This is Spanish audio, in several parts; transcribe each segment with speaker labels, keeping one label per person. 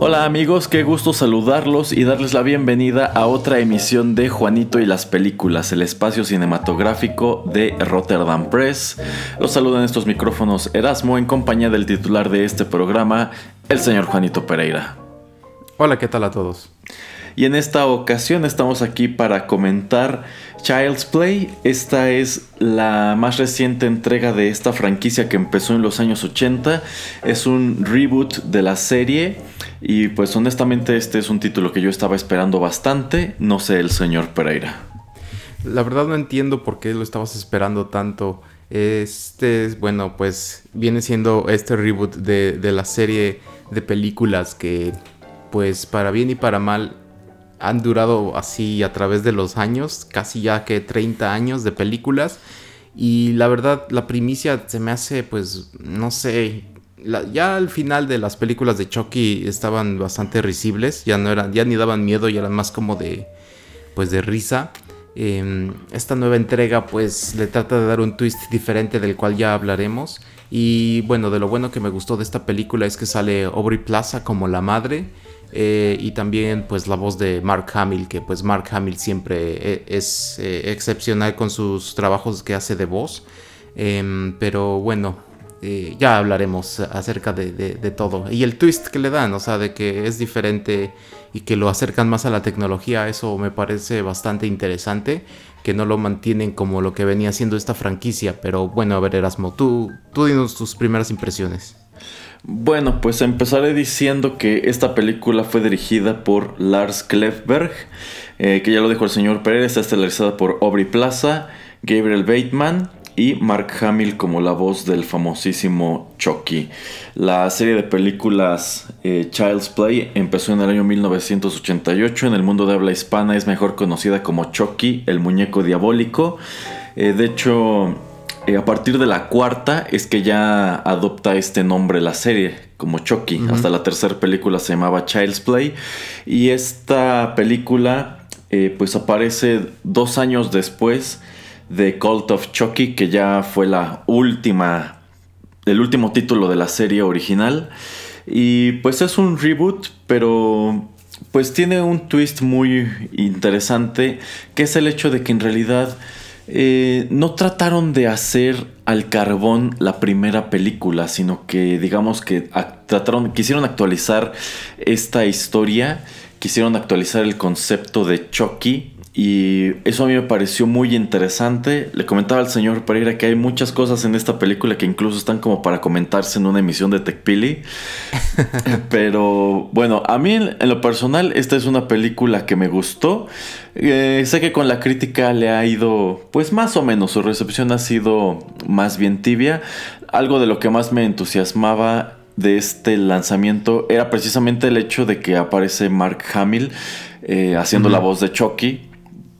Speaker 1: Hola amigos, qué gusto saludarlos y darles la bienvenida a otra emisión de Juanito y las Películas, el espacio cinematográfico de Rotterdam Press. Los saludan estos micrófonos Erasmo en compañía del titular de este programa, el señor Juanito Pereira.
Speaker 2: Hola, ¿qué tal a todos?
Speaker 1: Y en esta ocasión estamos aquí para comentar Child's Play. Esta es la más reciente entrega de esta franquicia que empezó en los años 80. Es un reboot de la serie. Y pues honestamente este es un título que yo estaba esperando bastante. No sé el señor Pereira.
Speaker 2: La verdad no entiendo por qué lo estabas esperando tanto. Este, bueno, pues viene siendo este reboot de, de la serie de películas que pues para bien y para mal han durado así a través de los años, casi ya que 30 años de películas. Y la verdad, la primicia se me hace, pues, no sé. ya al final de las películas de Chucky estaban bastante risibles, ya no eran, ya ni daban miedo, ya eran más como de, pues, de risa. Em, esta nueva entrega, pues, le trata de dar un twist diferente del cual ya hablaremos. Y bueno, de lo bueno que me gustó de esta película es que sale Aubrey Plaza como la madre. Eh, y también pues la voz de Mark Hamill, que pues Mark Hamill siempre eh, es eh, excepcional con sus trabajos que hace de voz. Em, pero bueno, ya hablaremos acerca de, todo. Y el twist que le dan, o sea, de que es diferente y que lo acercan más a la tecnología, eso me parece bastante interesante. Que no lo mantienen como lo que venía siendo esta franquicia. Pero bueno, a ver, Erasmo, tú, tú dinos tus primeras impresiones.
Speaker 1: Bueno, pues empezaré diciendo que esta película fue dirigida por Lars Klefberg, eh, que ya lo dijo el señor Pérez, está estelarizada por Aubrey Plaza, Gabriel Bateman y Mark Hamill como la voz del famosísimo Chucky. La serie de películas eh, Child's Play empezó en el año 1988. En el mundo de habla hispana es mejor conocida como Chucky, el muñeco diabólico. Eh, de hecho, eh, a partir de la cuarta es que ya adopta este nombre la serie, como Chucky. Hasta la tercera película se llamaba Child's Play. Y esta película eh, pues aparece dos años después de Cult of Chucky, que ya fue la última, el último título de la serie original. Y pues es un reboot, pero pues tiene un twist muy interesante, que es el hecho de que en realidad eh, no trataron de hacer al carbón la primera película, sino que digamos que trataron, quisieron actualizar esta historia, quisieron actualizar el concepto de Chucky y eso a mí me pareció muy interesante. Le comentaba al señor Pereira que hay muchas cosas en esta película que incluso están como para comentarse en una emisión de TechPili. Pero bueno, a mí en lo personal esta es una película que me gustó. Eh, sé que con la crítica le ha ido pues más o menos. Su recepción ha sido más bien tibia. Algo de lo que más me entusiasmaba de este lanzamiento era precisamente el hecho de que aparece Mark Hamill eh, haciendo la voz de Chucky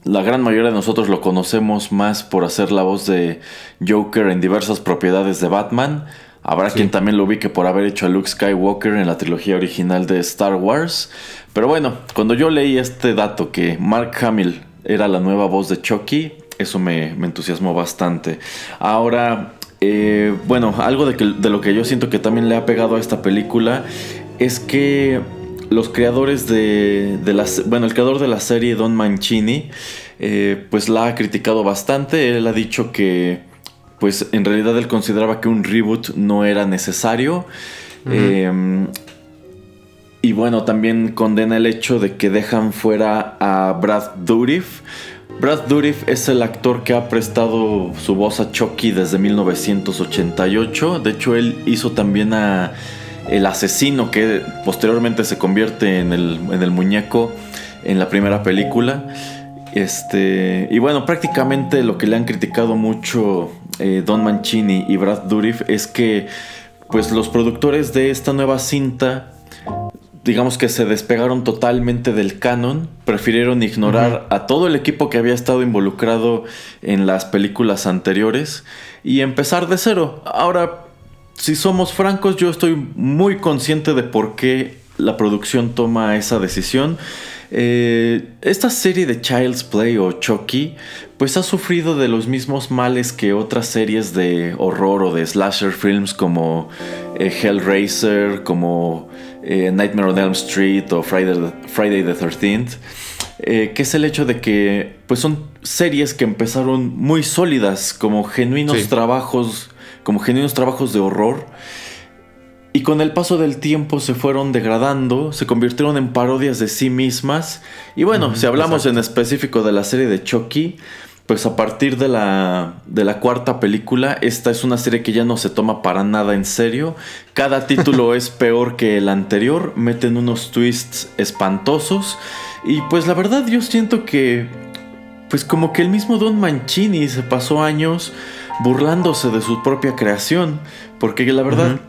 Speaker 1: la gran mayoría de nosotros lo conocemos más por hacer la voz de Joker en diversas propiedades de Batman. Habrá quien también lo ubique por haber hecho a Luke Skywalker en la trilogía original de Star Wars. Pero bueno, cuando yo leí este dato que Mark Hamill era la nueva voz de Chucky, eso me, entusiasmó bastante. Ahora, eh, bueno, algo de, de lo que yo siento que también le ha pegado a esta película es que los creadores de, de bueno, el creador de la serie, Don Mancini, eh, pues la ha criticado bastante. Él ha dicho que, pues en realidad él consideraba que un reboot no era necesario. Em, y bueno, también condena el hecho de que dejan fuera a Brad Dourif. Brad Dourif es el actor que ha prestado su voz a Chucky desde 1988. De hecho, él hizo también a el asesino que posteriormente se convierte en el, en el muñeco en la primera película. Este, y bueno, prácticamente lo que le han criticado mucho eh, Don Mancini y Brad Dourif es que pues los productores de esta nueva cinta digamos que se despegaron totalmente del canon, prefirieron ignorar a todo el equipo que había estado involucrado en las películas anteriores y empezar de cero. Ahora, si somos francos, yo estoy muy consciente de por qué la producción toma esa decisión. Eh, esta serie de Child's Play o Chucky, pues ha sufrido de los mismos males que otras series de horror o de slasher films como eh, Hellraiser, como eh, Nightmare on Elm Street o Friday, Friday the 13th. que es el hecho de que pues son series que empezaron muy sólidas como genuinos trabajos como genuinos trabajos de horror y con el paso del tiempo se fueron degradando, se convirtieron en parodias de sí mismas. Y bueno, si hablamos en específico de la serie de Chucky, pues a partir de la, de la cuarta película, esta es una serie que ya no se toma para nada en serio. Cada título es peor que el anterior, meten unos twists espantosos. Y pues la verdad yo siento que, pues como que el mismo Don Mancini se pasó años burlándose de su propia creación. Porque la verdad...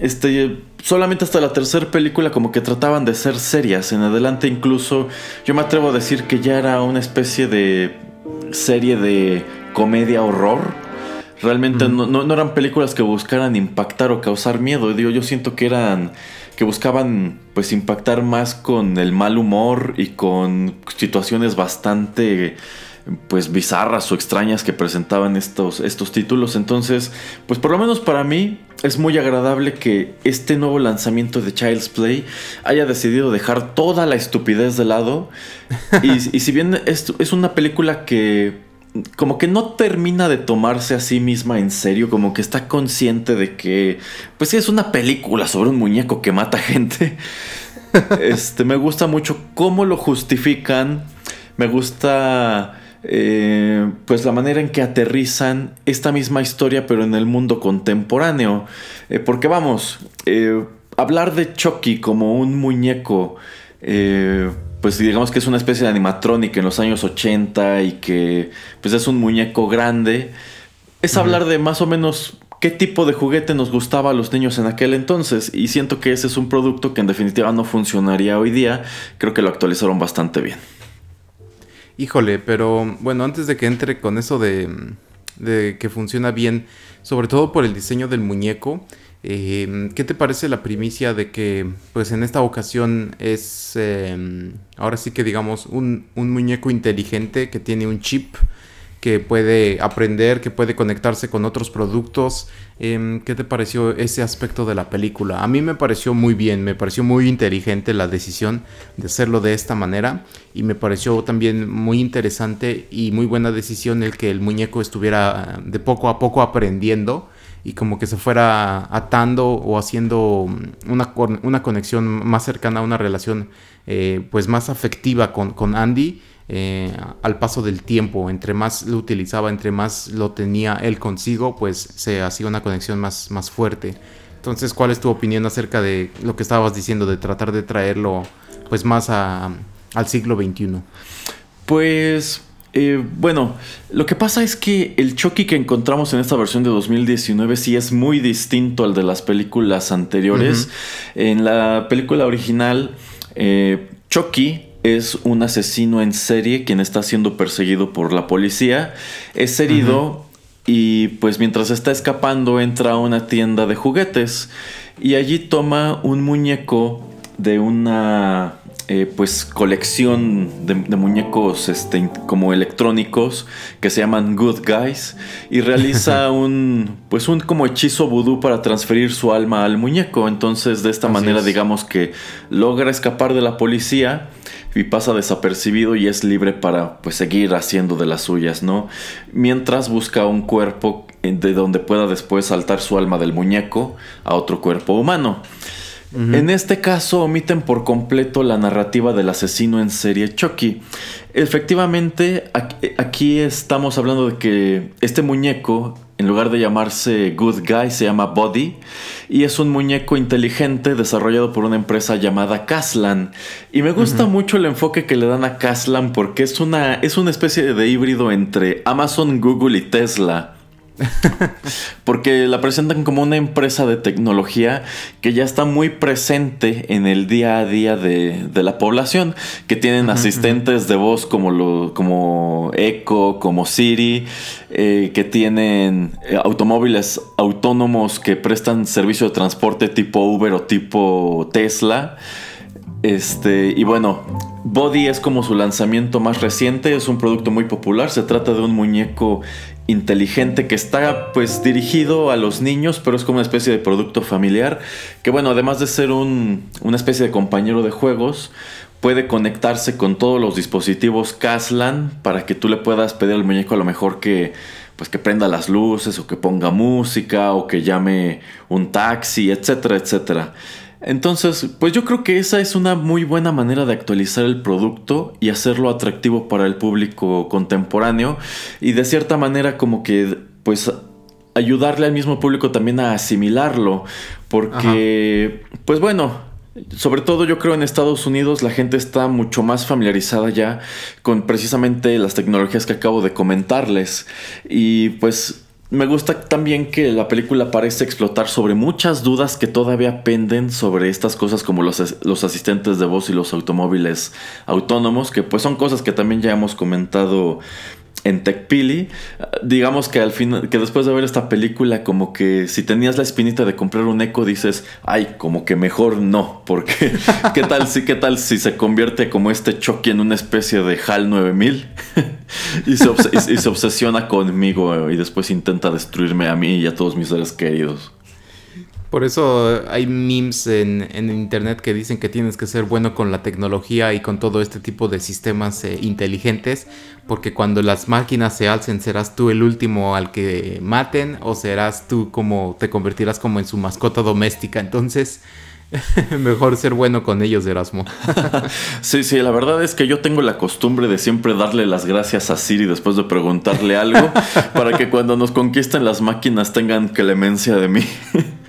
Speaker 1: Este, solamente hasta la tercera película como que trataban de ser serias. En adelante incluso yo me atrevo a decir que ya era una especie de serie de comedia horror. Realmente no, eran películas que buscaran impactar o causar miedo. Digo, yo siento que eran que buscaban pues impactar más con el mal humor y con situaciones bastante pues bizarras o extrañas que presentaban estos, estos títulos. Entonces, pues por lo menos para mí es muy agradable que este nuevo lanzamiento de Child's Play haya decidido dejar toda la estupidez de lado. y, si bien es, es una película que como que no termina de tomarse a sí misma en serio, como que está consciente de que, pues sí, es una película sobre un muñeco que mata gente. Este, me gusta mucho cómo lo justifican, me gusta eh, pues la manera en que aterrizan esta misma historia pero en el mundo contemporáneo. Eh, porque vamos, eh, hablar de Chucky como un muñeco, pues digamos que es una especie de animatrónica en los años 80 y que pues es un muñeco grande, es hablar de más o menos qué tipo de juguete nos gustaba a los niños en aquel entonces. Y siento que ese es un producto que en definitiva no funcionaría hoy día. Creo que lo actualizaron bastante bien.
Speaker 2: Híjole, pero bueno, antes de que entre con eso de, que funciona bien, sobre todo por el diseño del muñeco, em, ¿qué te parece la primicia de que pues en esta ocasión es em, ahora sí que digamos un muñeco inteligente que tiene un chip? Que puede aprender, que puede conectarse con otros productos. Em, ¿Qué te pareció ese aspecto de la película? A mí me pareció muy bien, me pareció muy inteligente la decisión de hacerlo de esta manera y me pareció también muy interesante y muy buena decisión el que el muñeco estuviera de poco a poco aprendiendo y como que se fuera atando o haciendo una, una conexión más cercana a una relación eh, pues más afectiva con, con Andy eh, al paso del tiempo, entre más lo utilizaba, entre más lo tenía él consigo, pues se hacía una conexión más, más fuerte. Entonces, ¿cuál es tu opinión acerca de lo que estabas diciendo, de tratar de traerlo pues más al siglo XXI?
Speaker 1: Pues eh, bueno, lo que pasa es que el Chucky que encontramos en esta versión de 2019 sí es muy distinto al de las películas anteriores. En la película original, eh, Chucky es un asesino en serie quien está siendo perseguido por la policía. Es herido y pues mientras está escapando entra a una tienda de juguetes y allí toma un muñeco de una eh, pues colección de, muñecos este, como electrónicos que se llaman Good Guys y realiza un pues un como hechizo vudú para transferir su alma al muñeco. Entonces de esta manera digamos que logra escapar de la policía y pasa desapercibido y es libre para pues seguir haciendo de las suyas no mientras busca un cuerpo de donde pueda después saltar su alma del muñeco a otro cuerpo humano. En este caso omiten por completo la narrativa del asesino en serie Chucky. Efectivamente, aquí estamos hablando de que este muñeco, en lugar de llamarse Good Guy, se llama Body y es un muñeco inteligente desarrollado por una empresa llamada Caslan. Y me gusta mucho el enfoque que le dan a Caslan porque es una, es una especie de híbrido entre Amazon, Google y Tesla. Porque la presentan como una empresa de tecnología que ya está muy presente en el día a día de, la población, que tienen asistentes de voz como, lo, como Echo, como Siri, eh, que tienen eh, automóviles autónomos que prestan servicio de transporte tipo Uber o tipo Tesla. Este, y bueno, Body es como su lanzamiento más reciente, es un producto muy popular, se trata de un muñeco inteligente que está pues dirigido a los niños, pero es como una especie de producto familiar, que bueno, además de ser un, una especie de compañero de juegos, puede conectarse con todos los dispositivos Caslan para que tú le puedas pedir al muñeco a lo mejor que pues que prenda las luces o que ponga música o que llame un taxi, etcétera, etcétera. Entonces, pues yo creo que esa es una muy buena manera de actualizar el producto y hacerlo atractivo para el público contemporáneo y de cierta manera como que pues ayudarle al mismo público también a asimilarlo porque pues bueno, sobre todo yo creo en Estados Unidos la gente está mucho más familiarizada ya con precisamente las tecnologías que acabo de comentarles y pues me gusta también que la película parece explotar sobre muchas dudas que todavía penden sobre estas cosas como los, los, asistentes de voz y los automóviles autónomos, que pues son cosas que también ya hemos comentado en TechPili, digamos que al final, que después de ver esta película, como que si tenías la espinita de comprar un eco, dices, ay, como que mejor no, porque qué tal si, qué tal si se convierte como este Chucky en una especie de HAL 9000 y, y se obsesiona conmigo y después intenta destruirme a mí y a todos mis seres queridos.
Speaker 2: Por eso hay memes en, internet que dicen que tienes que ser bueno con la tecnología y con todo este tipo de sistemas eh, inteligentes, porque cuando las máquinas se alcen serás tú el último al que maten o serás tú como te convertirás como en su mascota doméstica. Entonces, mejor ser bueno con ellos, Erasmo.
Speaker 1: sí, sí, la verdad es que yo tengo la costumbre de siempre darle las gracias a Siri después de preguntarle algo, para que cuando nos conquisten las máquinas tengan clemencia de mí.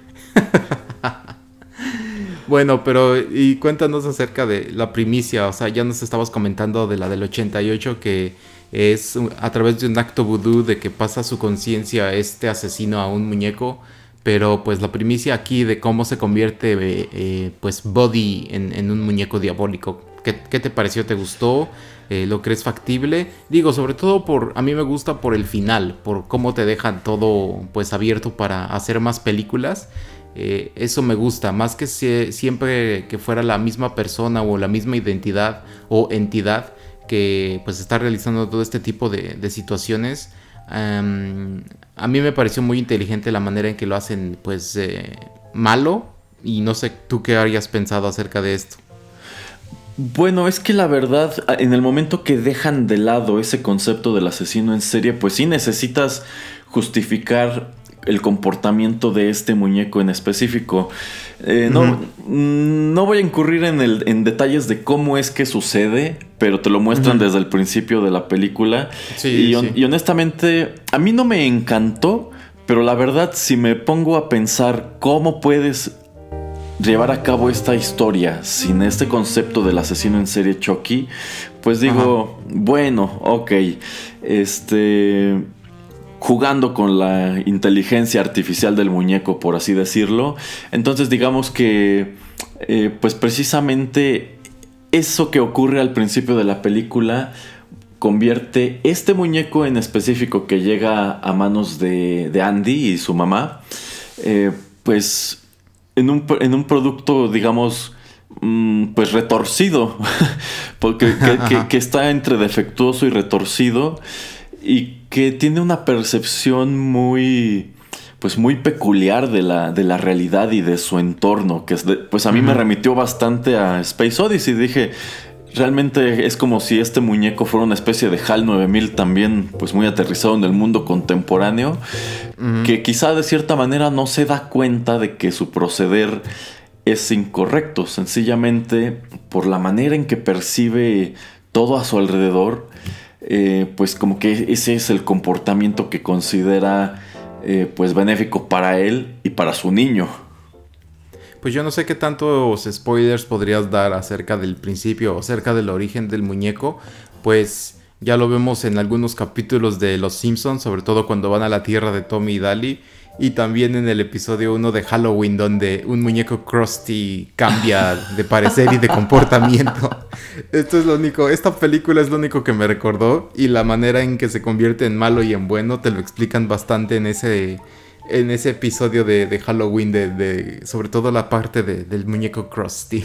Speaker 2: bueno, pero y cuéntanos acerca de la primicia, o sea, ya nos estabas comentando de la del 88 que es a través de un acto vudú de que pasa su conciencia este asesino a un muñeco, pero pues la primicia aquí de cómo se convierte eh, eh, pues Body en, un muñeco diabólico, ¿qué, te pareció? ¿Te gustó? Eh, ¿Lo crees factible? Digo, sobre todo por, a mí me gusta por el final, por cómo te dejan todo pues abierto para hacer más películas eh, eso me gusta, más que siempre que fuera la misma persona o la misma identidad o entidad que pues está realizando todo este tipo de, situaciones. a mí me pareció muy inteligente la manera en que lo hacen pues eh, malo y no sé tú qué habrías pensado acerca de esto.
Speaker 1: Bueno, es que la verdad, en el momento que dejan de lado ese concepto del asesino en serie, pues sí necesitas justificar el comportamiento de este muñeco en específico. Eh, no, no, voy a incurrir en, el, en detalles de cómo es que sucede, pero te lo muestran desde el principio de la película. y, y, honestamente, a mí no me encantó, pero la verdad, si me pongo a pensar cómo puedes llevar a cabo esta historia sin este concepto del asesino en serie Chucky, pues digo, bueno, ok, este jugando con la inteligencia artificial del muñeco, por así decirlo. Entonces digamos que, eh, pues precisamente eso que ocurre al principio de la película convierte este muñeco en específico que llega a manos de, Andy y su mamá, eh, pues en un, en un, producto, digamos, mm, pues retorcido, porque que, está entre defectuoso y retorcido y que tiene una percepción muy pues muy peculiar de la, de la realidad y de su entorno, que es pues a mí me remitió bastante a Space Odyssey. Dije, realmente es como si este muñeco fuera una especie de HAL 9000 también, pues muy aterrizado en el mundo contemporáneo, que quizá de cierta manera no se da cuenta de que su proceder es incorrecto, sencillamente por la manera en que percibe todo a su alrededor, eh, pues como que ese es el comportamiento que considera eh, pues benéfico para él y para su niño.
Speaker 2: Pues yo no sé qué tantos spoilers podrías dar acerca del principio, acerca del origen del muñeco, pues ya lo vemos en algunos capítulos de Los Simpsons, sobre todo cuando van a la tierra de Tommy y Dali, y también en el episodio 1 de Halloween, donde un muñeco Krusty cambia de parecer y de comportamiento. Esto es lo único, esta película es lo único que me recordó y la manera en que se convierte en malo y en bueno te lo explican bastante en ese, en ese episodio de, Halloween, de, sobre todo la parte del muñeco Krusty.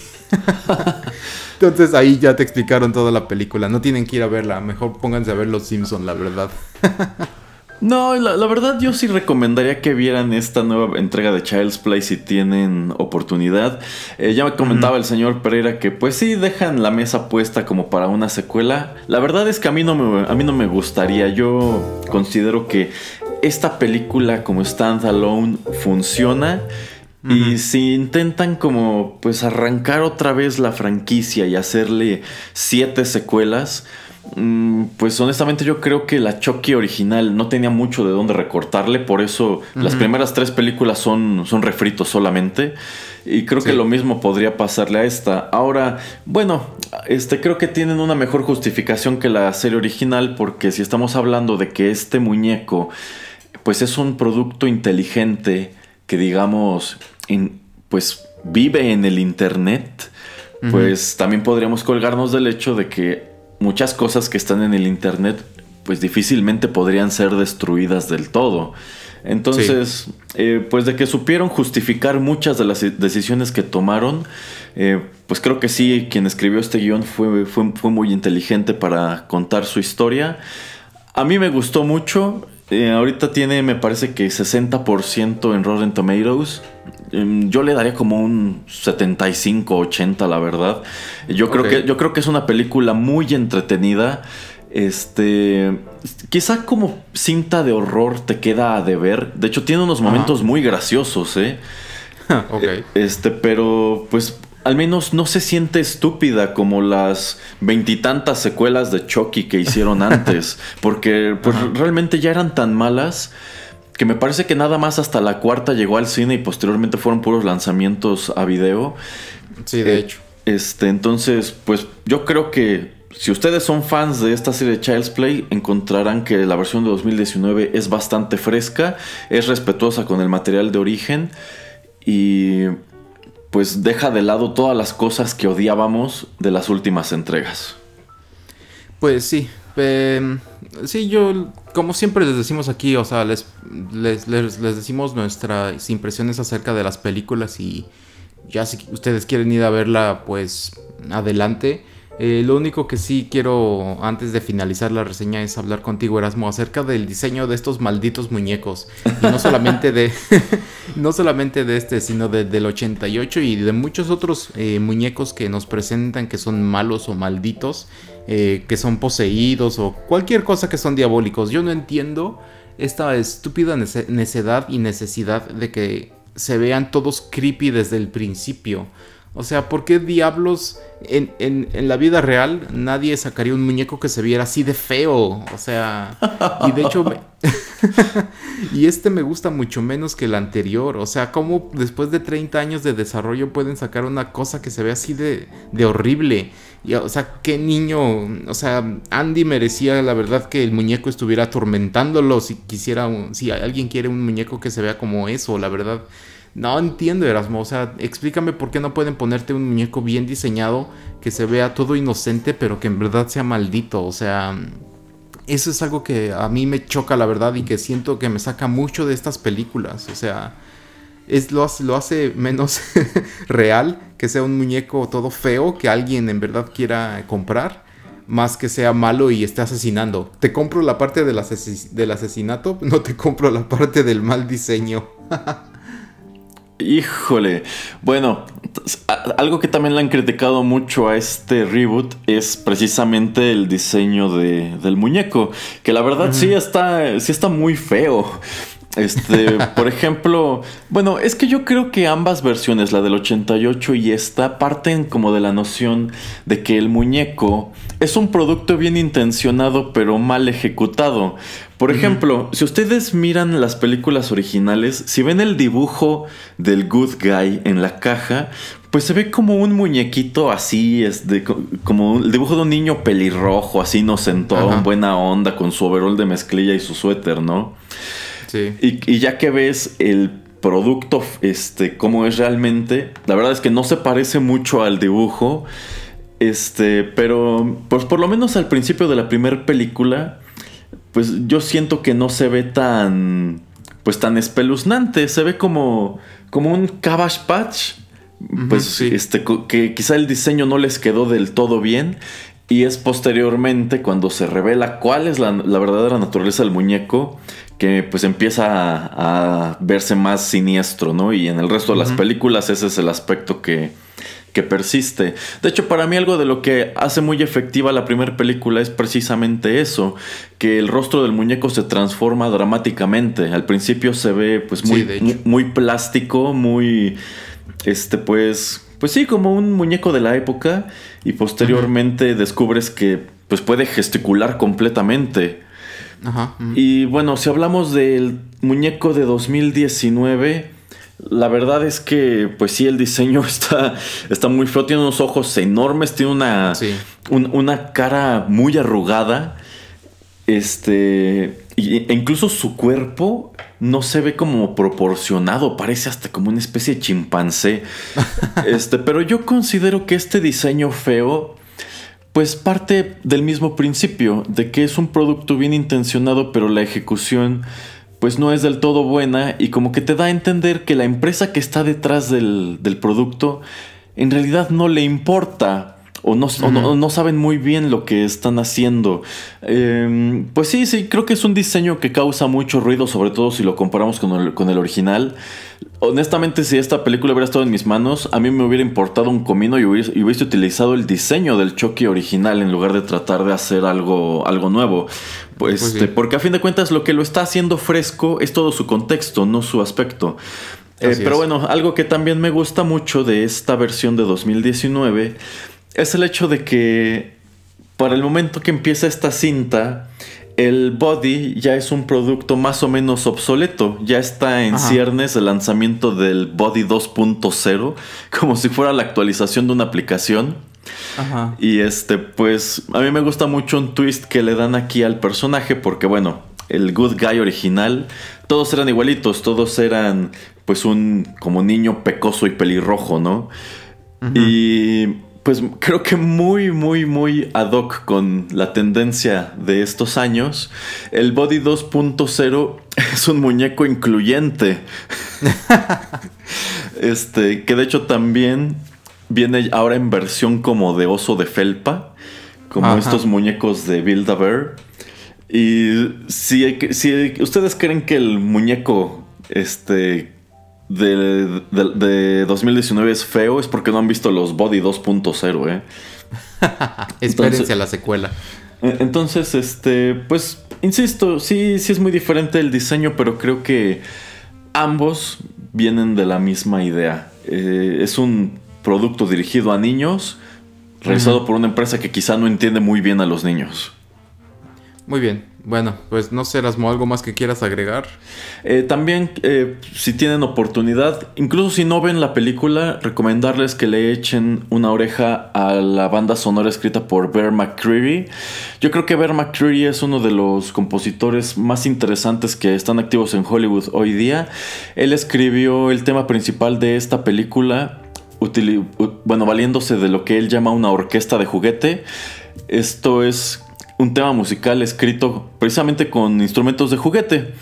Speaker 2: Entonces ahí ya te explicaron toda la película. No tienen que ir a verla, mejor pónganse a ver Los Simpsons, la verdad.
Speaker 1: No, la, verdad yo sí recomendaría que vieran esta nueva entrega de Child's Play si tienen oportunidad. Eh, ya me comentaba el señor Pereira que pues sí dejan la mesa puesta como para una secuela. La verdad es que a mí no me, a mí no me gustaría. Yo considero que esta película como standalone funciona. Y si intentan como pues arrancar otra vez la franquicia y hacerle siete secuelas, pues honestamente yo creo que la Chucky original no tenía mucho de dónde recortarle, por eso las primeras tres películas son, son refritos solamente. Y creo que lo mismo podría pasarle a esta. Ahora, bueno, este creo que tienen una mejor justificación que la serie original, porque si estamos hablando de que este muñeco, pues es un producto inteligente que digamos, pues vive en el internet, pues también podríamos colgarnos del hecho de que muchas cosas que están en el Internet pues difícilmente podrían ser destruidas del todo. Entonces, eh, pues de que supieron justificar muchas de las decisiones que tomaron, eh, pues creo que sí, quien escribió este guion fue, fue, fue, muy inteligente para contar su historia. A mí me gustó mucho, eh, ahorita tiene, me parece que 60% en Rotten Tomatoes. Em, yo le daría como un 75-80, la verdad. Yo creo, que, yo creo que es una película muy entretenida. Este. Quizá como cinta de horror te queda de ver. De hecho, tiene unos momentos muy graciosos, ¿eh? ok. Este, pero pues al menos no se siente estúpida como las veintitantas secuelas de Chucky que hicieron antes. porque pues, realmente ya eran tan malas que me parece que nada más hasta la cuarta llegó al cine y posteriormente fueron puros lanzamientos a video.
Speaker 2: Sí, de eh, hecho.
Speaker 1: Este, entonces, pues yo creo que si ustedes son fans de esta serie de Child's Play, encontrarán que la versión de 2019 es bastante fresca, es respetuosa con el material de origen y pues deja de lado todas las cosas que odiábamos de las últimas entregas.
Speaker 2: Pues sí, em, sí, yo, como siempre les decimos aquí, o sea, les, les, les, decimos nuestras impresiones acerca de las películas y ya si ustedes quieren ir a verla, pues adelante. Eh, lo único que sí quiero antes de finalizar la reseña es hablar contigo, Erasmo, acerca del diseño de estos malditos muñecos. Y no solamente de, no solamente de este, sino del 88 y de muchos otros eh, muñecos que nos presentan que son malos o malditos, eh, que son poseídos o cualquier cosa que son diabólicos. Yo no entiendo esta estúpida necedad y necesidad de que se vean todos creepy desde el principio. O sea, ¿por qué diablos en, en, la vida real nadie sacaría un muñeco que se viera así de feo? O sea, y de hecho, y este me gusta mucho menos que el anterior. O sea, ¿cómo después de 30 años de desarrollo pueden sacar una cosa que se ve así de, de horrible? Y, o sea, qué niño, o sea, Andy merecía la verdad que el muñeco estuviera atormentándolo si quisiera, si alguien quiere un muñeco que se vea como eso, la verdad. No entiendo, Erasmo. O sea, explícame por qué no pueden ponerte un muñeco bien diseñado que se vea todo inocente, pero que en verdad sea maldito. O sea, eso es algo que a mí me choca, la verdad, y que siento que me saca mucho de estas películas. O sea, es, lo, hace menos real que sea un muñeco todo feo que alguien en verdad quiera comprar. Más que sea malo y esté asesinando. Te compro la parte del, del asesinato, no te compro la parte del mal diseño.
Speaker 1: Híjole, bueno, algo que también le han criticado mucho a este reboot es precisamente el diseño de, del muñeco, que la verdad sí, está, sí está muy feo. Este, por ejemplo, bueno, es que yo creo que ambas versiones, la del 88 y esta, parten como de la noción de que el muñeco es un producto bien intencionado pero mal ejecutado. Por ejemplo, si ustedes miran las películas originales, si ven el dibujo del good guy en la caja, pues se ve como un muñequito así, es de, como el dibujo de un niño pelirrojo, así inocentón, buena onda, con su overol de mezclilla y su suéter, ¿no? Sí. Y, ya que ves el producto, este, cómo es realmente, la verdad es que no se parece mucho al dibujo, este, pero pues por lo menos al principio de la primera película, pues yo siento que no se ve tan, pues tan espeluznante, se ve como, como un Cabbage Patch pues este, que quizá el diseño no les quedó del todo bien. Y es posteriormente cuando se revela cuál es la, verdadera naturaleza del muñeco que pues empieza a, verse más siniestro, ¿no? Y en el resto de las películas ese es el aspecto que, que persiste. De hecho, para mí algo de lo que hace muy efectiva la primera película es precisamente eso, que el rostro del muñeco se transforma dramáticamente. Al principio se ve pues muy, muy plástico, muy este, pues, pues sí, como un muñeco de la época y posteriormente descubres que pues puede gesticular completamente. Ajá. Y bueno, si hablamos del muñeco de 2019, la verdad es que pues sí, el diseño está, está muy feo, tiene unos ojos enormes, tiene una, una cara muy arrugada. Este, e incluso su cuerpo no se ve como proporcionado, parece hasta como una especie de chimpancé. este, pero yo considero que este diseño feo pues parte del mismo principio, de que es un producto bien intencionado, pero la ejecución pues no es del todo buena y como que te da a entender que la empresa que está detrás del, del producto en realidad no le importa o no, saben muy bien lo que están haciendo. Em, pues sí, sí, creo que es un diseño que causa mucho ruido, sobre todo si lo comparamos con el, con el original. Honestamente, si esta película hubiera estado en mis manos, a mí me hubiera importado un comino y hubiese, utilizado el diseño del Chucky original en lugar de tratar de hacer algo, algo nuevo. Pues, pues este, porque a fin de cuentas lo que lo está haciendo fresco es todo su contexto, no su aspecto. Eh, pero bueno, algo que también me gusta mucho de esta versión de 2019 es el hecho de que para el momento que empieza esta cinta, el body ya es un producto más o menos obsoleto. Ya está en ciernes el lanzamiento del body 2.0, como si fuera la actualización de una aplicación. Ajá. Y este, pues, a mí me gusta mucho un twist que le dan aquí al personaje, porque bueno, el good guy original, todos eran igualitos, todos eran pues un como niño pecoso y pelirrojo, ¿no? Y pues creo que muy, muy, muy ad hoc con la tendencia de estos años, el Body 2.0 es un muñeco incluyente. este, que de hecho también viene ahora en versión como de oso de felpa, como estos muñecos de Build a Bear. Y si, si ustedes creen que el muñeco este, de, de, 2019 es feo es porque no han visto los Body 2.0, ¿eh?
Speaker 2: Espérense a la secuela.
Speaker 1: E, entonces, este, pues, insisto, sí, sí es muy diferente el diseño, pero creo que ambos vienen de la misma idea. Eh, es un producto dirigido a niños, realizado por una empresa que quizá no entiende muy bien a los niños.
Speaker 2: Muy bien, bueno, pues no sé, Erasmo, ¿algo más que quieras agregar?
Speaker 1: Eh, también, eh, si tienen oportunidad, incluso si no ven la película, recomendarles que le echen una oreja a la banda sonora escrita por Bear McCreary. Yo creo que Bear McCreary es uno de los compositores más interesantes que están activos en Hollywood hoy día. Él escribió el tema principal de esta película, bueno, valiéndose de lo que él llama una orquesta de juguete. Esto es un tema musical escrito precisamente con instrumentos de juguete.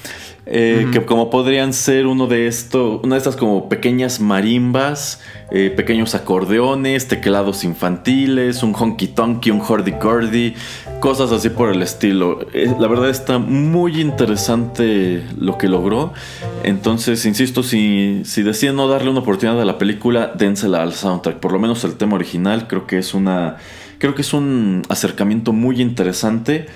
Speaker 1: Eh, que como podrían ser uno de estos, una de estas como pequeñas marimbas, eh, pequeños acordeones, teclados infantiles, un honky tonky, un hordy gordy, cosas así por el estilo. Eh, la verdad está muy interesante lo que logró. Entonces, insisto, si, si deciden no darle una oportunidad a la película, dénsela al soundtrack. Por lo menos el tema original creo que es una Creo que es un acercamiento muy interesante.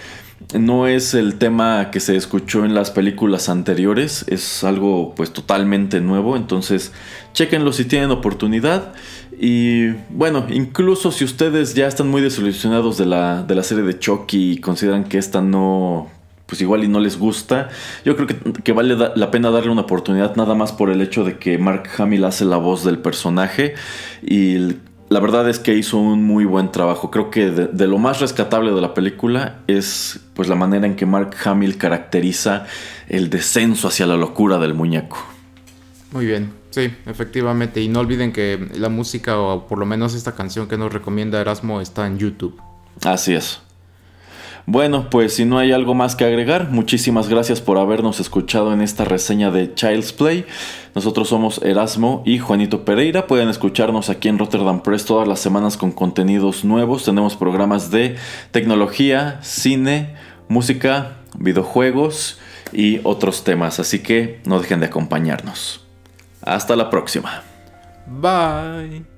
Speaker 1: no es el tema que se escuchó en las películas anteriores, es algo pues totalmente nuevo, entonces chequenlo si tienen oportunidad. Y bueno, incluso si ustedes ya están muy desilusionados de la, de la serie de Chucky y consideran que esta no, pues igual y no les gusta, yo creo que, vale la pena darle una oportunidad nada más por el hecho de que Mark Hamill hace la voz del personaje y la verdad es que hizo un muy buen trabajo. Creo que de, lo más rescatable de la película es pues la manera en que Mark Hamill caracteriza el descenso hacia la locura del muñeco.
Speaker 2: Muy bien, sí, efectivamente. Y no olviden que la música, o por lo menos esta canción que nos recomienda Erasmo, está en YouTube.
Speaker 1: Así es. Bueno, pues si no hay algo más que agregar, muchísimas gracias por habernos escuchado en esta reseña de Child's Play. Nosotros somos Erasmo y Juanito Pereira. Pueden escucharnos aquí en Rotterdam Press todas las semanas con contenidos nuevos. Tenemos programas de tecnología, cine, música, videojuegos y otros temas. Así que no dejen de acompañarnos. Hasta la próxima.
Speaker 2: Bye.